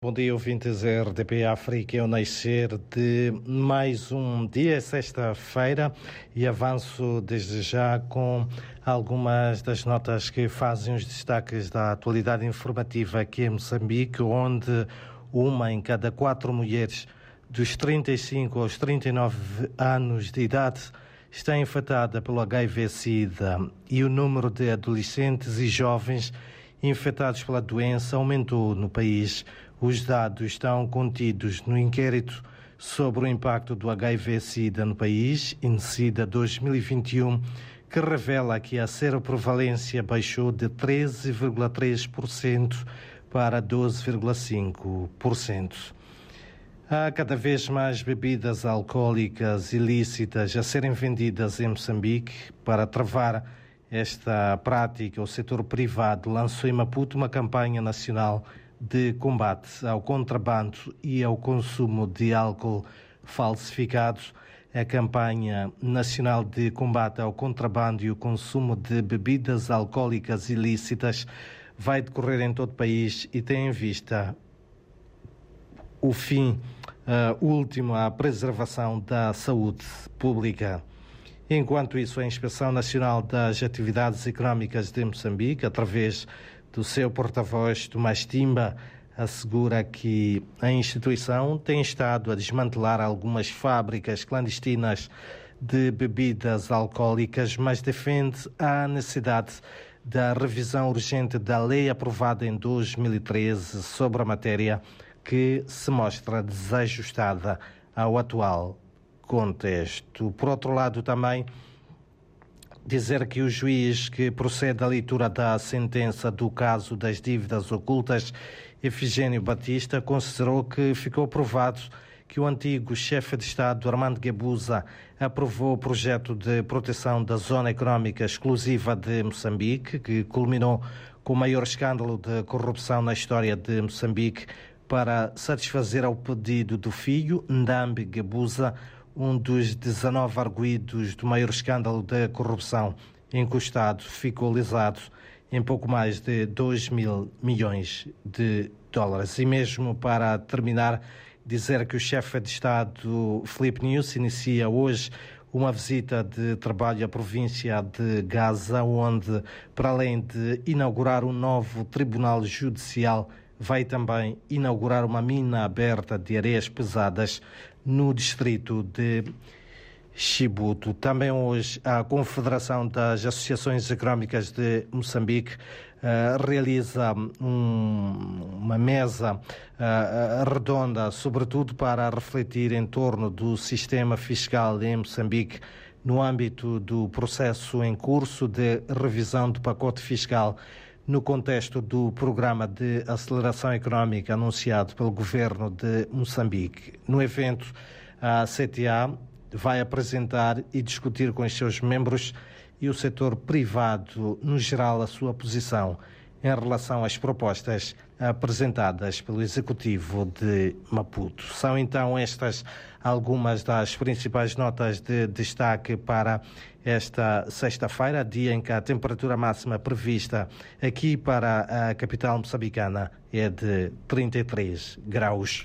Bom dia, ouvintes RDP África. É o nascer de mais um dia, sexta-feira, e avanço desde já com algumas das notas que fazem os destaques da atualidade informativa aqui em Moçambique, onde uma em cada quatro mulheres dos 35 aos 39 anos de idade está infectada pelo HIV-Sida e o número de adolescentes e jovens infectados pela doença aumentou no país. Os dados estão contidos no inquérito sobre o impacto do HIV-Sida no país, INSIDA 2021, que revela que a seroprevalência baixou de 13,3% para 12,5%. Há cada vez mais bebidas alcoólicas ilícitas a serem vendidas em Moçambique. Para travar esta prática, o setor privado lançou em Maputo uma campanha nacional de combate ao contrabando e ao consumo de álcool falsificado. A campanha nacional de combate ao contrabando e o consumo de bebidas alcoólicas ilícitas vai decorrer em todo o país e tem em vista o fim uh, último à preservação da saúde pública. Enquanto isso, a Inspeção Nacional das Atividades Económicas de Moçambique, através do seu porta-voz, Tomás Timba, assegura que a instituição tem estado a desmantelar algumas fábricas clandestinas de bebidas alcoólicas, mas defende a necessidade da revisão urgente da lei aprovada em 2013 sobre a matéria, que se mostra desajustada ao atual contexto. Por outro lado, também dizer que o juiz que procede à leitura da sentença do caso das dívidas ocultas, Efigênio Batista, considerou que ficou provado que o antigo chefe de Estado, Armando Guebuza, aprovou o projeto de proteção da zona económica exclusiva de Moçambique, que culminou com o maior escândalo de corrupção na história de Moçambique, para satisfazer ao pedido do filho, Ndambi Guebuza, um dos 19 arguídos do maior escândalo da corrupção encostado ficou lisado em pouco mais de 2 mil milhões de dólares. E mesmo para terminar, dizer que o chefe de Estado, Felipe News, inicia hoje uma visita de trabalho à província de Gaza, onde, para além de inaugurar um novo tribunal judicial, vai também inaugurar uma mina aberta de areias pesadas no distrito de Chibuto. Também hoje a Confederação das Associações Económicas de Moçambique uh, realiza um, uma mesa uh, redonda, sobretudo para refletir em torno do sistema fiscal em Moçambique no âmbito do processo em curso de revisão do pacote fiscal no contexto do programa de aceleração económica anunciado pelo governo de Moçambique. No evento, a CTA vai apresentar e discutir com os seus membros e o setor privado, no geral, a sua posição em relação às propostas apresentadas pelo Executivo de Maputo. São então estas algumas das principais notas de destaque para esta sexta-feira, dia em que a temperatura máxima prevista aqui para a capital moçambicana é de 33 graus.